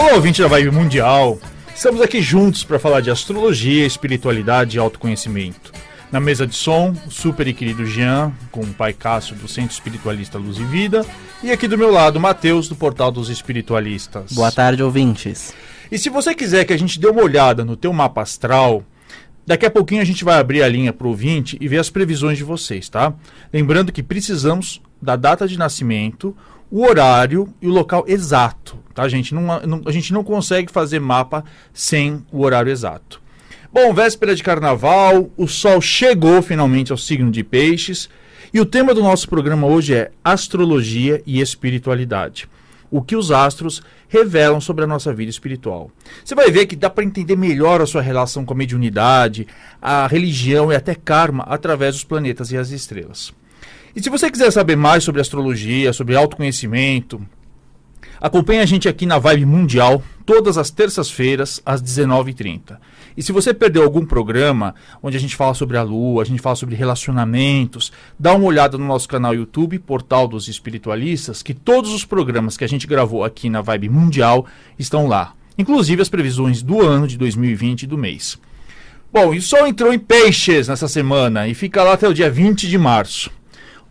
Olá, ouvinte da Vibe Mundial. Estamos aqui juntos para falar de astrologia, espiritualidade e autoconhecimento. Na mesa de som, o super e querido Jean, com o pai Cássio do Centro Espiritualista Luz e Vida, e aqui do meu lado, Matheus, do Portal dos Espiritualistas. Boa tarde, ouvintes. E se você quiser que a gente dê uma olhada no teu mapa astral, daqui a pouquinho a gente vai abrir a linha para o ouvinte e ver as previsões de vocês, tá? Lembrando que precisamos da data de nascimento, o horário e o local exato, tá, gente? Não, não, a gente não consegue fazer mapa sem o horário exato. Bom, véspera de carnaval, o sol chegou finalmente ao signo de Peixes e o tema do nosso programa hoje é astrologia e espiritualidade. O que os astros revelam sobre a nossa vida espiritual. Você vai ver que dá para entender melhor a sua relação com a mediunidade, a religião e até karma através dos planetas e as estrelas. E se você quiser saber mais sobre astrologia, sobre autoconhecimento, Acompanhe a gente aqui na Vibe Mundial, todas as terças-feiras, às 19h30. E se você perdeu algum programa onde a gente fala sobre a lua, a gente fala sobre relacionamentos, dá uma olhada no nosso canal YouTube, Portal dos Espiritualistas, que todos os programas que a gente gravou aqui na Vibe Mundial estão lá. Inclusive as previsões do ano de 2020 e do mês. Bom, e o Sol entrou em peixes nessa semana e fica lá até o dia 20 de março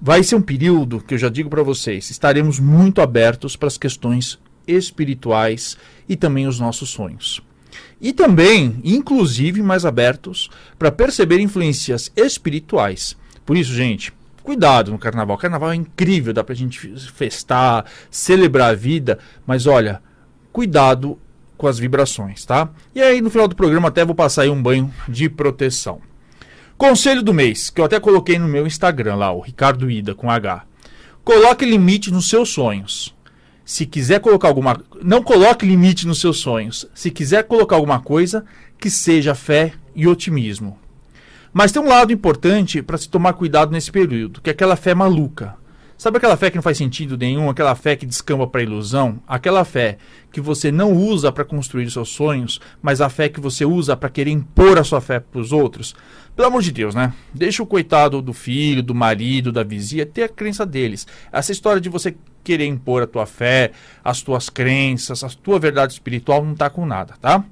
vai ser um período que eu já digo para vocês, estaremos muito abertos para as questões espirituais e também os nossos sonhos. E também, inclusive, mais abertos para perceber influências espirituais. Por isso, gente, cuidado no carnaval. O carnaval é incrível, dá para a gente festar, celebrar a vida, mas olha, cuidado com as vibrações, tá? E aí no final do programa até vou passar aí um banho de proteção. Conselho do mês, que eu até coloquei no meu Instagram lá, o Ricardo Ida com H. Coloque limite nos seus sonhos. Se quiser colocar alguma, não coloque limite nos seus sonhos. Se quiser colocar alguma coisa, que seja fé e otimismo. Mas tem um lado importante para se tomar cuidado nesse período, que é aquela fé maluca. Sabe aquela fé que não faz sentido nenhum, aquela fé que descamba para ilusão? Aquela fé que você não usa para construir seus sonhos, mas a fé que você usa para querer impor a sua fé para os outros? Pelo amor de Deus, né? Deixa o coitado do filho, do marido, da vizinha ter a crença deles. Essa história de você querer impor a tua fé, as tuas crenças, a tua verdade espiritual não tá com nada, tá?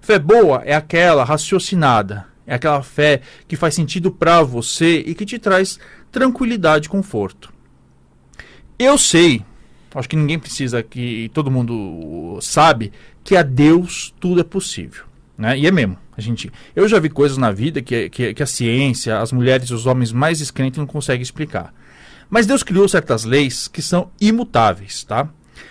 Fé boa é aquela raciocinada, é aquela fé que faz sentido para você e que te traz tranquilidade e conforto. Eu sei, acho que ninguém precisa que todo mundo sabe que a Deus tudo é possível, né? E é mesmo. A gente, eu já vi coisas na vida que, que, que a ciência, as mulheres e os homens mais descrentes não conseguem explicar. Mas Deus criou certas leis que são imutáveis, tá?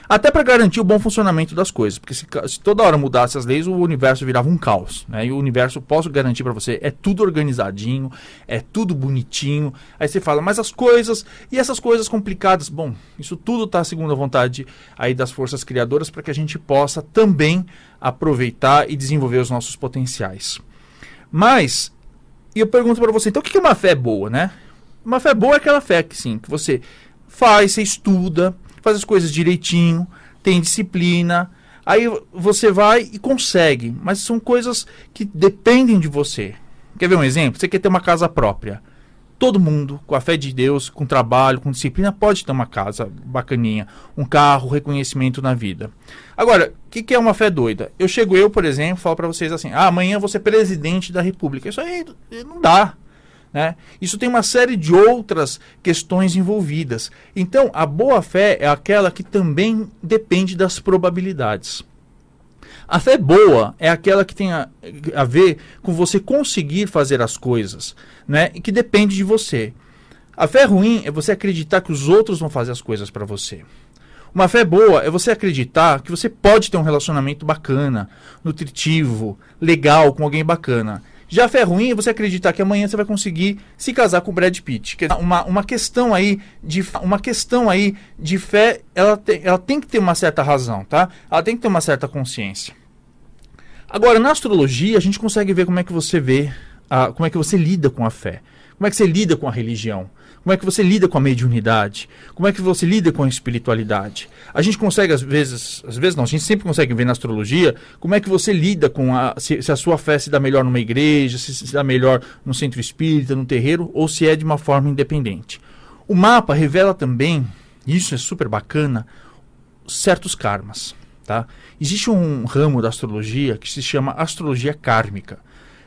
Até para garantir o bom funcionamento das coisas, porque se, se, toda hora mudasse as leis, o universo virava um caos, né? E o universo, posso garantir para você, é tudo organizadinho, é tudo bonitinho. Aí você fala, mas as coisas e essas coisas complicadas, bom, isso tudo está segundo a vontade aí das forças criadoras para que a gente possa também aproveitar e desenvolver os nossos potenciais. Mas e eu pergunto para você, então o que é uma fé boa, né? Uma fé boa é aquela fé que sim, que você faz, você estuda, faz as coisas direitinho, tem disciplina. Aí você vai e consegue, mas são coisas que dependem de você. Quer ver um exemplo? Você quer ter uma casa própria. Todo mundo, com a fé de Deus, com trabalho, com disciplina, pode ter uma casa bacaninha, um carro, reconhecimento na vida. Agora, o que, que, é uma fé doida? Eu chego eu, por exemplo, falo para vocês assim: ah, amanhã eu vou ser presidente da República. Isso aí não dá. Né? Isso tem uma série de outras questões envolvidas. Então, a boa-fé é aquela que também depende das probabilidades. A fé boa é aquela que tem a, a ver com você conseguir fazer as coisas, né? e que depende de você. A fé ruim é você acreditar que os outros vão fazer as coisas para você. Uma fé boa é você acreditar que você pode ter um relacionamento bacana, nutritivo, legal com alguém bacana. Já fé ruim você acreditar que amanhã você vai conseguir se casar com o Brad Pitt. Uma, uma questão aí de uma questão aí de fé, ela, te, ela tem que ter uma certa razão, tá? Ela tem que ter uma certa consciência. Agora, na astrologia, a gente consegue ver como é que você vê, a, como é que você lida com a fé. Como é que você lida com a religião? Como é que você lida com a mediunidade? Como é que você lida com a espiritualidade? A gente consegue, às vezes, às vezes não, a gente sempre consegue ver na astrologia como é que você lida com a. Se, se a sua fé se dá melhor numa igreja, se se dá melhor no centro espírita, no terreiro, ou se é de uma forma independente. O mapa revela também, isso é super bacana, certos karmas. Tá? Existe um ramo da astrologia que se chama astrologia kármica,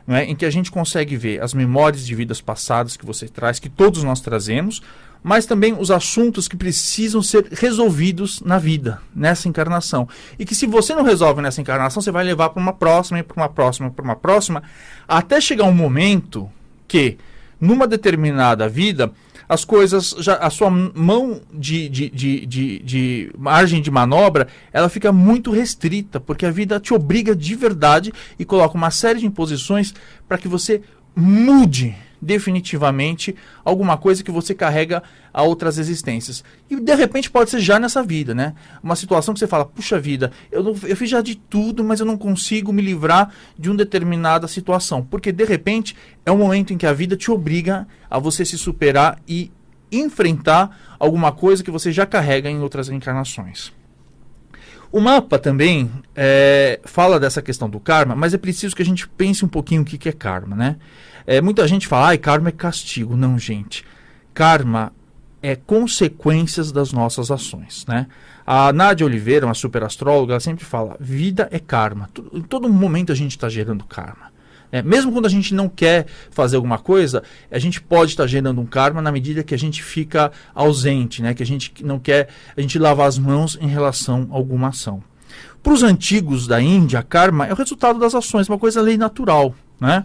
é? em que a gente consegue ver as memórias de vidas passadas que você traz, que todos nós trazemos, mas também os assuntos que precisam ser resolvidos na vida, nessa encarnação. E que se você não resolve nessa encarnação, você vai levar para uma próxima, para uma próxima, para uma próxima, até chegar um momento que, numa determinada vida, as coisas, já, a sua mão de, de, de, de, de margem de manobra, ela fica muito restrita, porque a vida te obriga de verdade e coloca uma série de imposições para que você mude definitivamente alguma coisa que você carrega a outras existências. E de repente pode ser já nessa vida, né? Uma situação que você fala, puxa vida, eu, não, eu fiz já de tudo, mas eu não consigo me livrar de uma determinada situação. Porque de repente é um momento em que a vida te obriga a você se superar e enfrentar alguma coisa que você já carrega em outras encarnações. O mapa também é, fala dessa questão do karma, mas é preciso que a gente pense um pouquinho o que, que é karma, né? É, muita gente fala, ai, karma é castigo. Não, gente. Karma é consequências das nossas ações, né? A Nádia Oliveira, uma super astróloga, ela sempre fala, vida é karma. Em todo momento a gente está gerando karma. É, mesmo quando a gente não quer fazer alguma coisa, a gente pode estar tá gerando um karma na medida que a gente fica ausente, né? que a gente não quer, a gente lavar as mãos em relação a alguma ação. Para os antigos da Índia, karma é o resultado das ações, uma coisa lei natural. Né?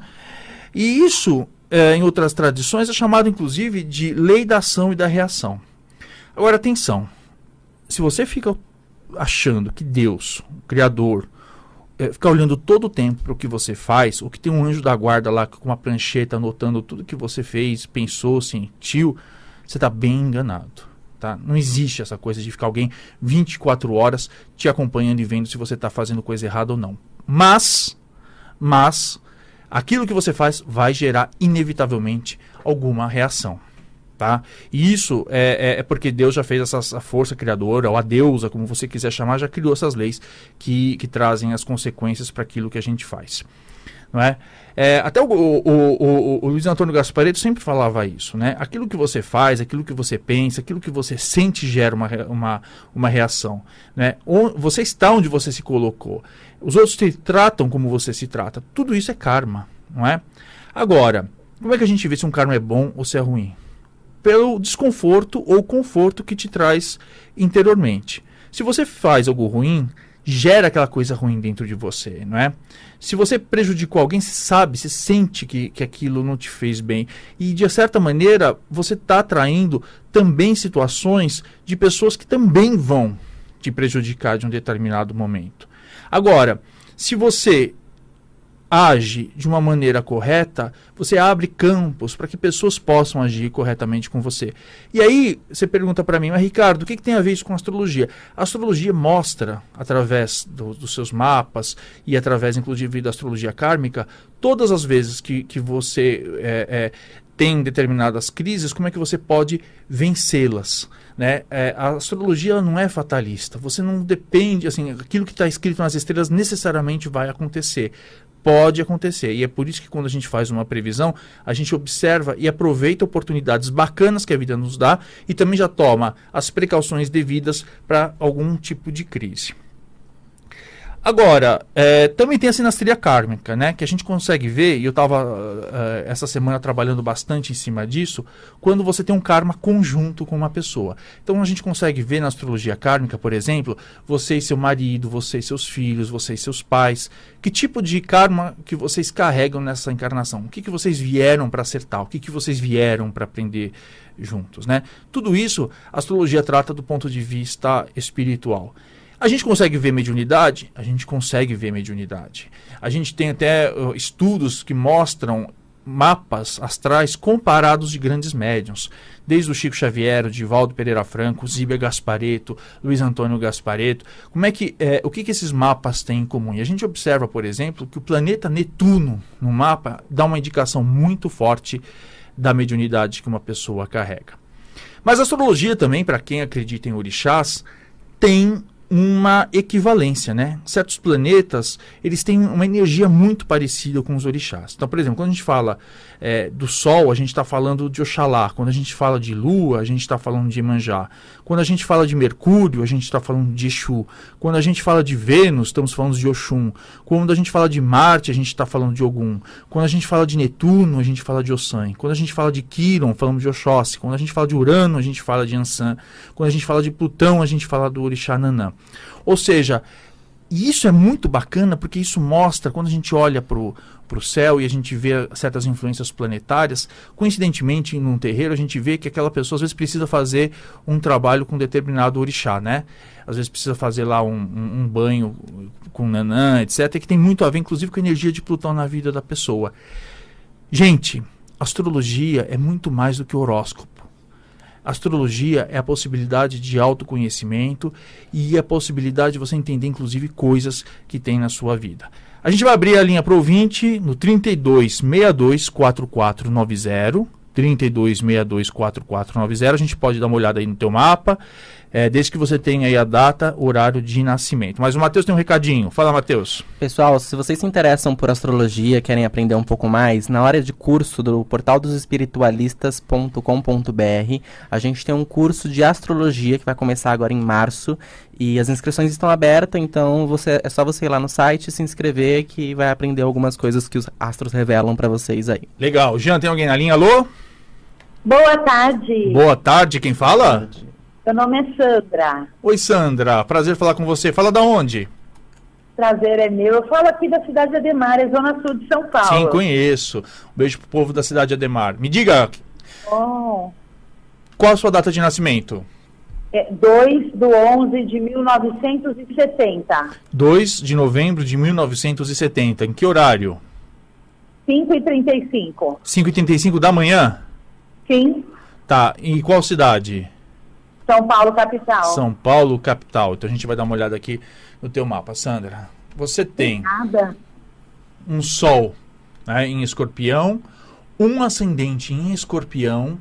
E isso, é, em outras tradições, é chamado inclusive de lei da ação e da reação. Agora, atenção: se você fica achando que Deus, o Criador, é, fica olhando todo o tempo para o que você faz, ou que tem um anjo da guarda lá com uma prancheta anotando tudo que você fez, pensou, sentiu, você está bem enganado. Tá? Não existe essa coisa de ficar alguém 24 horas te acompanhando e vendo se você está fazendo coisa errada ou não. Mas, mas aquilo que você faz vai gerar inevitavelmente alguma reação. Tá? E isso é, é, é, porque Deus já fez essa força criadora, ou a deusa, como você quiser chamar, já criou essas leis que, que trazem as consequências para aquilo que a gente faz. Não é? é até o, o, o, o, Luiz Antônio Gaspareto sempre falava isso, né? Aquilo que você faz, aquilo que você pensa, aquilo que você sente gera uma, uma, uma reação. Né? Você está onde você se colocou. Os outros te tratam como você se trata. Tudo isso é karma, não é? Agora, como é que a gente vê se um karma é bom ou se é ruim? Pelo desconforto ou conforto que te traz interiormente. Se você faz algo ruim, gera aquela coisa ruim dentro de você, não é? Se você prejudicou alguém, você sabe, você sente que, que aquilo não te fez bem. E, de certa maneira, você está atraindo também situações de pessoas que também vão te prejudicar de um determinado momento. Agora, se você age de uma maneira correta, você abre campos para que pessoas possam agir corretamente com você. E aí você pergunta para mim, mas Ricardo, o que, que, tem a ver isso com astrologia? A astrologia mostra, através do, dos seus mapas e através, inclusive, da astrologia kármica, todas as vezes que, que você é, é, tem determinadas crises, como é que você pode vencê-las. Né? É, a astrologia não é fatalista. Você não depende, assim, aquilo que está escrito nas estrelas necessariamente vai acontecer pode acontecer. E é por isso que quando a gente faz uma previsão, a gente observa e aproveita oportunidades bacanas que a vida nos dá e também já toma as precauções devidas para algum tipo de crise. Agora, é, também tem a sinastria kármica, né? Que a gente consegue ver, e eu estava eh, essa semana trabalhando bastante em cima disso, quando você tem um karma conjunto com uma pessoa. Então a gente consegue ver na astrologia kármica, por exemplo, você e seu marido, você e seus filhos, você e seus pais. Que tipo de karma que vocês carregam nessa encarnação? O que, que vocês vieram para acertar? O que, que vocês vieram para aprender juntos, né? Tudo isso a astrologia trata do ponto de vista espiritual. A gente consegue ver mediunidade? A gente consegue ver mediunidade. A gente tem até uh, estudos que mostram mapas astrais comparados de grandes médiums, desde o Chico Xavier, o Divaldo Pereira Franco, Zíbia Gaspareto, Luiz Antônio Gaspareto. Como é que é, o que, que esses mapas têm em comum? E a gente observa, por exemplo, que o planeta Netuno no mapa dá uma indicação muito forte da mediunidade que uma pessoa carrega. Mas a astrologia também, para quem acredita em orixás, tem uma equivalência, né? Certos planetas, eles têm uma energia muito parecida com os orixás. Então, por exemplo, quando a gente fala é, do Sol, a gente está falando de Oxalá. Quando a gente fala de Lua, a gente está falando de Manjá. Quando a gente fala de Mercúrio, a gente está falando de Exu. Quando a gente fala de Vênus, estamos falando de Oxum. Quando a gente fala de Marte, a gente está falando de Ogum. Quando a gente fala de Netuno, a gente fala de Ossan. Quando a gente fala de Quiron, falamos de Oxóssi. Quando a gente fala de Urano, a gente fala de Ansan. Quando a gente fala de Plutão, a gente fala do Orixá Nanã. Ou seja, isso é muito bacana porque isso mostra, quando a gente olha para o céu e a gente vê certas influências planetárias, coincidentemente, num terreiro, a gente vê que aquela pessoa às vezes precisa fazer um trabalho com determinado orixá, né? Às vezes precisa fazer lá um, um, um banho com nanã, etc., que tem muito a ver, inclusive, com a energia de Plutão na vida da pessoa. Gente, astrologia é muito mais do que horóscopo. Astrologia é a possibilidade de autoconhecimento e a possibilidade de você entender, inclusive, coisas que tem na sua vida. A gente vai abrir a linha para o ouvinte no 32624490. 32624490. A gente pode dar uma olhada aí no teu mapa, é, desde que você tenha aí a data, horário de nascimento. Mas o Matheus tem um recadinho. Fala, Matheus. Pessoal, se vocês se interessam por astrologia, querem aprender um pouco mais, na hora de curso do portal dos espiritualistas.com.br, a gente tem um curso de astrologia que vai começar agora em março e as inscrições estão abertas, então você é só você ir lá no site se inscrever que vai aprender algumas coisas que os astros revelam para vocês aí. Legal. Jean, tem alguém na linha? Alô? Boa tarde. Boa tarde, quem fala? Boa tarde. Meu nome é Sandra. Oi, Sandra. Prazer falar com você. Fala da onde? Prazer é meu. Eu falo aqui da cidade de Ademar, é zona sul de São Paulo. Sim, conheço. Um beijo pro povo da cidade de Ademar. Me diga. Oh. Qual a sua data de nascimento? É 2 do 11 de 1970. 2 de novembro de 1970. Em que horário? 5 e 35. 5 e 35 da manhã? Sim. Tá. Em qual cidade? São Paulo, capital. São Paulo, capital. Então a gente vai dar uma olhada aqui no teu mapa. Sandra, você tem Nada. um Sol né, em escorpião, um ascendente em escorpião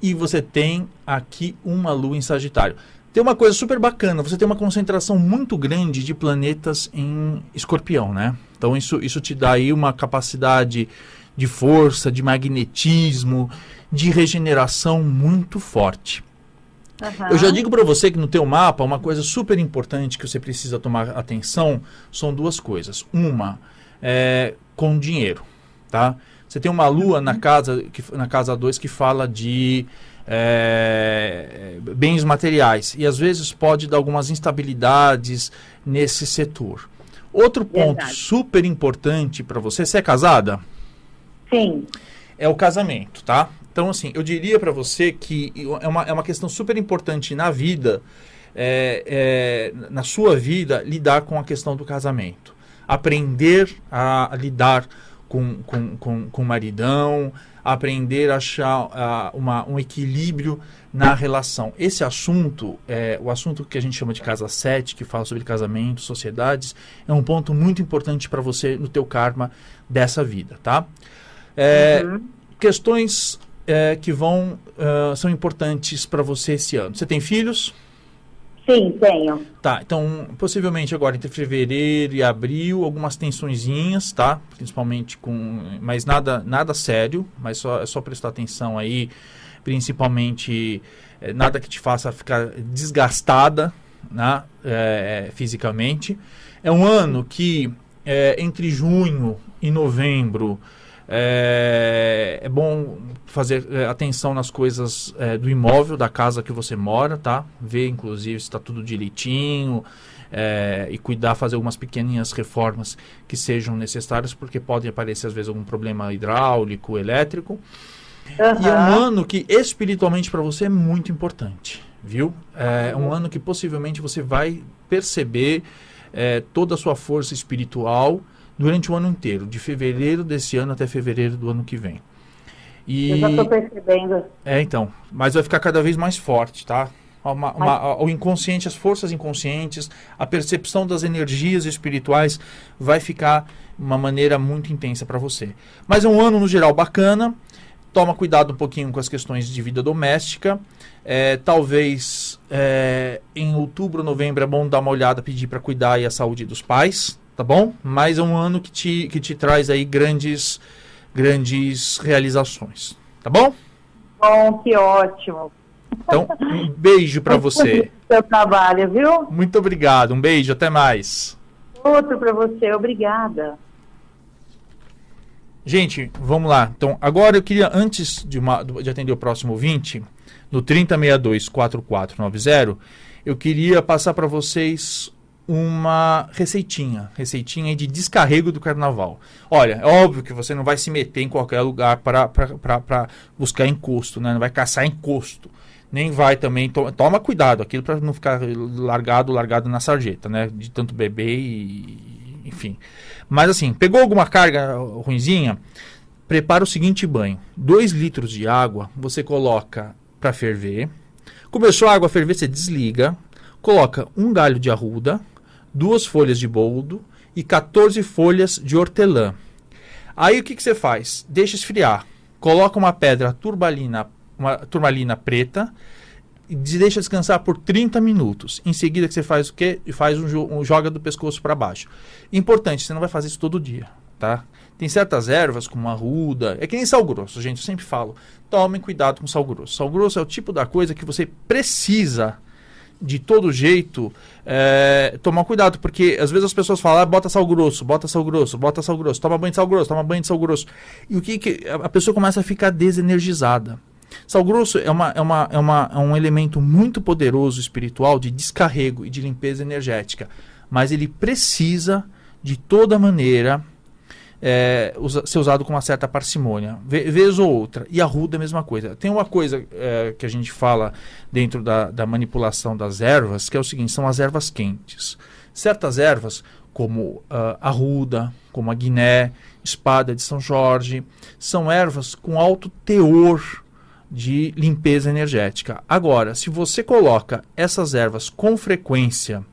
e você tem aqui uma Lua em Sagitário. Tem uma coisa super bacana, você tem uma concentração muito grande de planetas em escorpião, né? Então isso, isso te dá aí uma capacidade de força, de magnetismo, de regeneração muito forte. Uhum. Eu já digo para você que no teu mapa, uma coisa super importante que você precisa tomar atenção são duas coisas. Uma, é, com dinheiro, tá? Você tem uma lua uhum. na casa que, na casa 2 que fala de é, bens materiais e às vezes pode dar algumas instabilidades nesse setor. Outro ponto Verdade. super importante para você, você é casada? Sim. É o casamento, tá? Então, assim, eu diria para você que é uma, é uma questão super importante na vida, é, é, na sua vida, lidar com a questão do casamento. Aprender a, lidar com, com, com, com o maridão, aprender a achar uh, uma, um equilíbrio na relação. Esse assunto, é, o assunto que a gente chama de casa 7, que fala sobre casamento, sociedades, é um ponto muito importante para você no teu karma dessa vida, tá? É, uhum. Questões é, que vão uh, são importantes para você esse ano? Você tem filhos? Sim, tenho. Tá, então possivelmente agora entre fevereiro e abril algumas tensõezinhas, tá? Principalmente com, mas nada nada sério, mas só é só prestar atenção aí, principalmente é, nada que te faça ficar desgastada, né? É, fisicamente. É um ano que é, entre junho e novembro é, é bom fazer é, atenção nas coisas é, do imóvel, da casa que você mora, tá? Ver, inclusive, se está tudo direitinho é, e cuidar, fazer algumas pequeninhas reformas que sejam necessárias, porque pode aparecer, às vezes, algum problema hidráulico, elétrico. Uhum. E é um ano que, espiritualmente, para você é muito importante, viu? É um ano que, possivelmente, você vai perceber é, toda a sua força espiritual durante o ano inteiro, de fevereiro desse ano até fevereiro do ano que vem. E, Eu já estou percebendo. É, então. Mas vai ficar cada vez mais forte, tá? Uma, uma, o inconsciente, as forças inconscientes, a percepção das energias espirituais vai ficar uma maneira muito intensa para você. Mas é um ano, no geral, bacana. toma cuidado um pouquinho com as questões de vida doméstica. É, talvez é, em outubro, novembro é bom dar uma olhada, pedir para cuidar aí a saúde dos pais, tá bom? Mas é um ano que te, que te traz aí grandes, grandes realizações, tá bom? Bom, que ótimo. Então, um beijo para você. Seu trabalho, viu? Muito obrigado, um beijo, até mais. Outro para você, obrigada. Gente, vamos lá. Então, agora eu queria, antes de, uma, de atender o próximo ouvinte, no 3062-4490, eu queria passar para vocês uma receitinha, receitinha de descarrego do carnaval. Olha, é óbvio que você não vai se meter em qualquer lugar para buscar encosto, né? não vai caçar encosto. Nem vai também, to toma cuidado, aquilo para não ficar largado, largado na sarjeta, né? De tanto beber e, enfim. Mas assim, pegou alguma carga ruinzinha, prepara o seguinte banho: 2 litros de água, você coloca para ferver. Começou a água a ferver, você desliga, coloca um galho de arruda, duas folhas de boldo e 14 folhas de hortelã. Aí o que, que você faz? Deixa esfriar. Coloca uma pedra turmalina, uma turmalina preta e deixa descansar por 30 minutos. Em seguida que você faz o quê? Faz um, um joga do pescoço para baixo. Importante, você não vai fazer isso todo dia, tá? Tem certas ervas, como a ruda, é que nem sal grosso, gente, eu sempre falo. Tomem cuidado com sal grosso. Sal grosso é o tipo da coisa que você precisa de todo jeito, é, tomar cuidado, porque às vezes as pessoas falam, ah, bota sal grosso, bota sal grosso, bota sal grosso, toma banho de sal grosso, toma banho de sal grosso. E o que, que a pessoa começa a ficar desenergizada. Sal grosso é, uma, é, uma, é, uma, é um elemento muito poderoso espiritual de descarrego e de limpeza energética, mas ele precisa, de toda maneira, é, usa, ser usado com uma certa parcimônia, vez ou outra. E a ruda é a mesma coisa. Tem uma coisa é, que a gente fala dentro da, da manipulação das ervas, que é o seguinte: são as ervas quentes. Certas ervas, como uh, a ruda, como a guiné, espada de São Jorge, são ervas com alto teor de limpeza energética. Agora, se você coloca essas ervas com frequência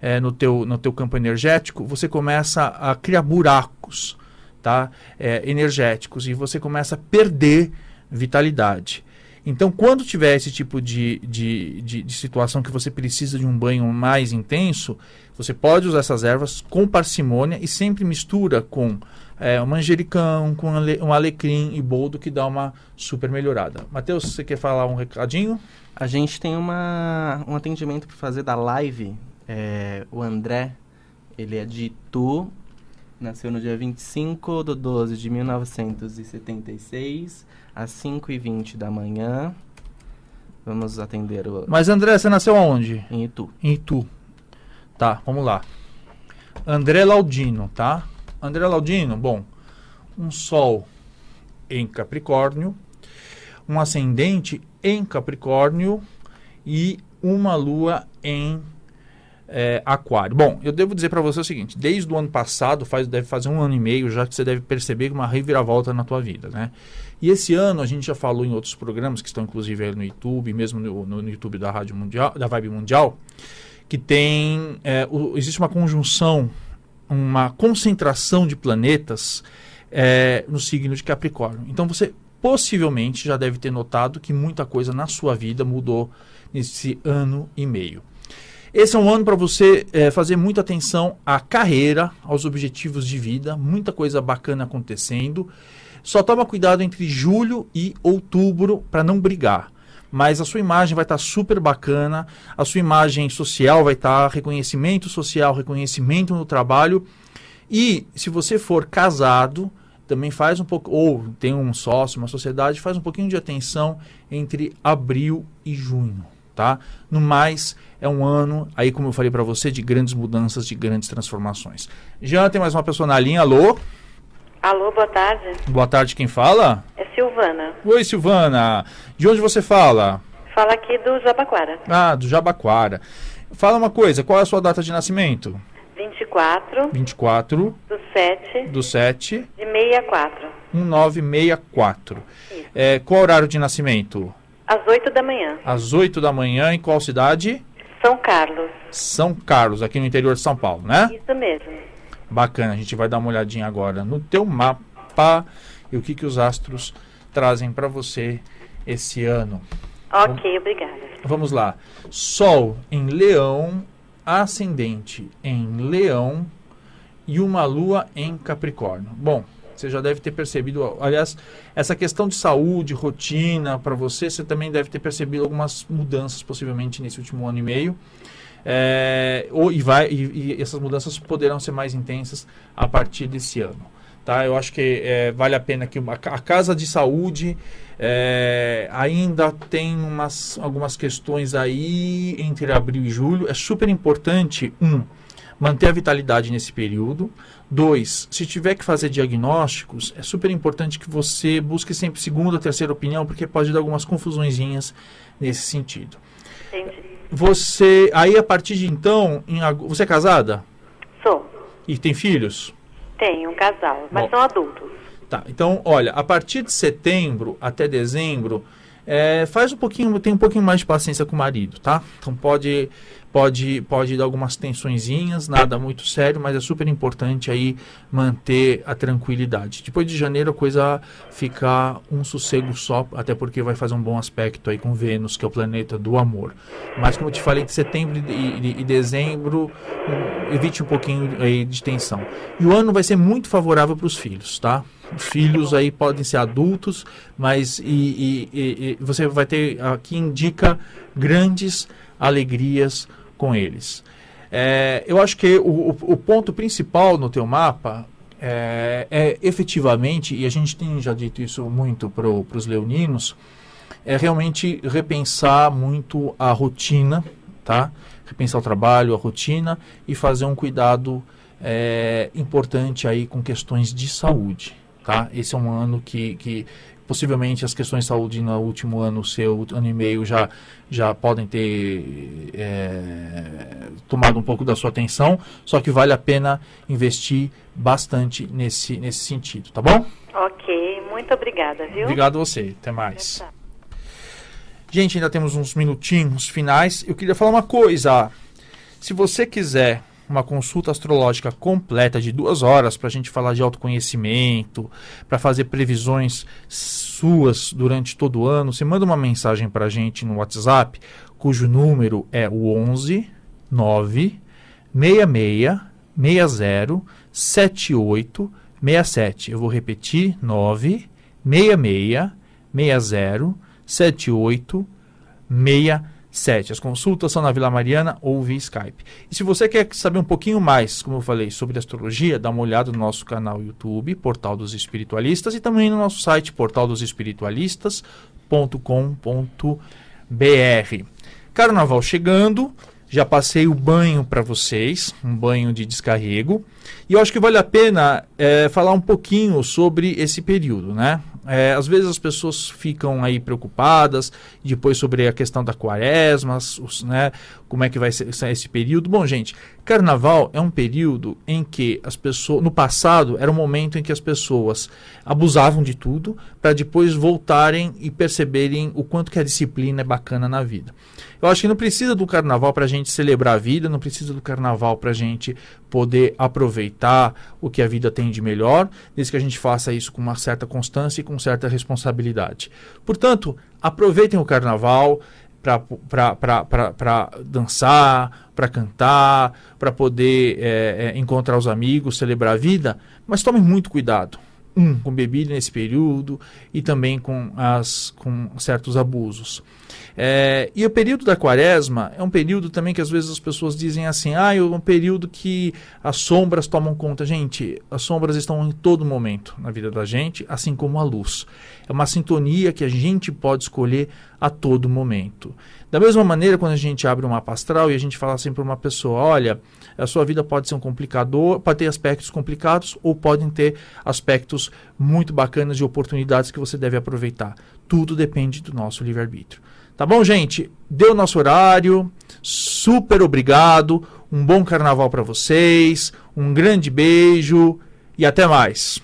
é, no, teu, no teu campo energético, você começa a criar buracos tá? É, energéticos e você começa a perder vitalidade. Então, quando tiver esse tipo de, de, de, de, situação que você precisa de um banho mais intenso, você pode usar essas ervas com parcimônia e sempre mistura com é, um manjericão, com um alecrim e boldo que dá uma super melhorada. Matheus, você quer falar um recadinho? A gente tem uma, um atendimento para fazer da live é, o André, ele é de Itu, nasceu no dia 25 de 12 de 1976, às 5h20 da manhã. Vamos atender o... Mas André, você nasceu aonde? Em Itu. Em Itu. Tá, vamos lá. André Laudino, tá? André Laudino, bom, um Sol em Capricórnio, um ascendente em Capricórnio e uma Lua em é, aquário. Bom, eu devo dizer para você o seguinte: desde o ano passado, faz, deve fazer um ano e meio, já que você deve perceber uma reviravolta na tua vida, né? E esse ano a gente já falou em outros programas que estão inclusive aí no YouTube, mesmo no, no YouTube da Rádio Mundial, da Vibe Mundial, que tem é, o, existe uma conjunção, uma concentração de planetas é, no signo de Capricórnio. Então você possivelmente já deve ter notado que muita coisa na sua vida mudou nesse ano e meio. Esse é um ano para você é, fazer muita atenção à carreira, aos objetivos de vida, muita coisa bacana acontecendo. Só toma cuidado entre julho e outubro para não brigar. Mas a sua imagem vai estar tá super bacana, a sua imagem social vai estar tá, reconhecimento social, reconhecimento no trabalho. E se você for casado, também faz um pouco, ou tem um sócio, uma sociedade, faz um pouquinho de atenção entre abril e junho tá? No mais, é um ano, aí como eu falei para você, de grandes mudanças, de grandes transformações. Já tem mais uma pessoa na linha, alô? Alô, boa tarde. Boa tarde, quem fala? É Silvana. Oi, Silvana. De onde você fala? Fala aqui do Jabaquara. Ah, do Jabaquara. Fala uma coisa, qual é a sua data de nascimento? 24. 24. Do 7. Do 7. De 64. 1964. É, qual horário de nascimento? Às 8 da manhã. Às 8 da manhã, em qual cidade? São Carlos. São Carlos, aqui no interior de São Paulo, né? Isso mesmo. Bacana, a gente vai dar uma olhadinha agora no teu mapa e o que, que os astros trazem para você esse ano. Ok, obrigada. Vamos lá. Sol em Leão, ascendente em Leão e uma lua em Capricórnio. Bom, você já deve ter percebido, aliás, essa questão de saúde, rotina para você, você também deve ter percebido algumas mudanças possivelmente nesse último ano e meio. É, ou, e, vai, e, e essas mudanças poderão ser mais intensas a partir desse ano. Tá? Eu acho que é, vale a pena que uma, a casa de saúde é, ainda tem umas, algumas questões aí entre abril e julho. É super importante, um, manter a vitalidade nesse período. Dois, se tiver que fazer diagnósticos, é super importante que você busque sempre segunda, terceira opinião, porque pode dar algumas confusõezinhas nesse sentido. Entendi. Você, aí a partir de então, em, você é casada? Sou. E tem filhos? Tenho um casal, mas Bom. são adultos. Tá, então, olha, a partir de setembro até dezembro, é, faz um pouquinho, tem um pouquinho mais de paciência com o marido, tá? Então pode, pode, pode dar algumas tensõezinhas, nada muito sério, mas é super importante aí manter a tranquilidade. Depois de janeiro a coisa ficar um sossego só, até porque vai fazer um bom aspecto aí com Vênus, que é o planeta do amor. Mas como eu te falei, de setembro e, e- dezembro, hum, evite um pouquinho aí de tensão. E o ano vai ser muito favorável para os filhos, tá? Os filhos aí podem ser adultos, mas e- e- e você vai ter aqui indica grandes alegrias com eles. É, eu acho que o, o- ponto principal no teu mapa é, é efetivamente, e a gente tem já dito isso muito para os leoninos, é realmente repensar muito a rotina, tá? Repensar o trabalho, a rotina e fazer um cuidado é, importante aí com questões de saúde, tá? Esse é um ano que, que possivelmente as questões de saúde no último ano, seu ano e meio já já podem ter é, tomado um pouco da sua atenção, só que vale a pena investir bastante nesse nesse sentido, tá bom? Ok, muito obrigada, viu? Obrigado a você, até mais. Gente, ainda temos uns minutinhos finais. Eu queria falar uma coisa. Se você quiser uma consulta astrológica completa de duas horas para a gente falar de autoconhecimento, para fazer previsões suas durante todo o ano, você manda uma mensagem para a gente no WhatsApp, cujo número é o 11 9 66 60 78 67. Eu vou repetir: 9 66 60 78 67. As consultas são na Vila Mariana ou via Skype. E se você quer saber um pouquinho mais, como eu falei, sobre astrologia, dá uma olhada no nosso canal YouTube, Portal dos Espiritualistas, e também no nosso site portaldosespiritualistas.com.br. Carnaval chegando, já passei o banho para vocês, um banho de descarrego, e eu acho que vale a pena é, falar um pouquinho sobre esse período, né? É, às vezes as pessoas ficam aí preocupadas, depois sobre a questão da quaresma, os- né, como é que vai ser esse período. Bom, gente, carnaval é um período em que as pessoas, no passado, era um momento em que as pessoas abusavam de tudo para depois voltarem e perceberem o quanto que a disciplina é bacana na vida. Eu acho que não precisa do carnaval para a gente celebrar a vida, não precisa do carnaval para a gente poder aproveitar o que a vida tem de melhor, desde que a gente faça isso com uma certa constância e com certa responsabilidade. Portanto, aproveitem o carnaval para dançar, para cantar, para poder é, é, encontrar os amigos, celebrar a vida, mas tomem muito cuidado. Um, com bebida nesse período e também com, as, com certos abusos. É, e o período da quaresma é um período também que às vezes as pessoas dizem assim: ah, é um período que as sombras tomam conta. Gente, as sombras estão em todo momento na vida da gente, assim como a luz. É uma sintonia que a gente pode escolher a todo momento. Da mesma maneira, quando a gente abre um mapa astral e a gente fala assim para uma pessoa: olha, a sua vida pode ser um complicador, pode ter aspectos complicados ou podem ter aspectos muito bacanas de oportunidades que você deve aproveitar. Tudo depende do nosso livre-arbítrio. Tá bom, gente? Deu nosso horário. Super obrigado. Um bom carnaval para vocês. Um grande beijo e até mais.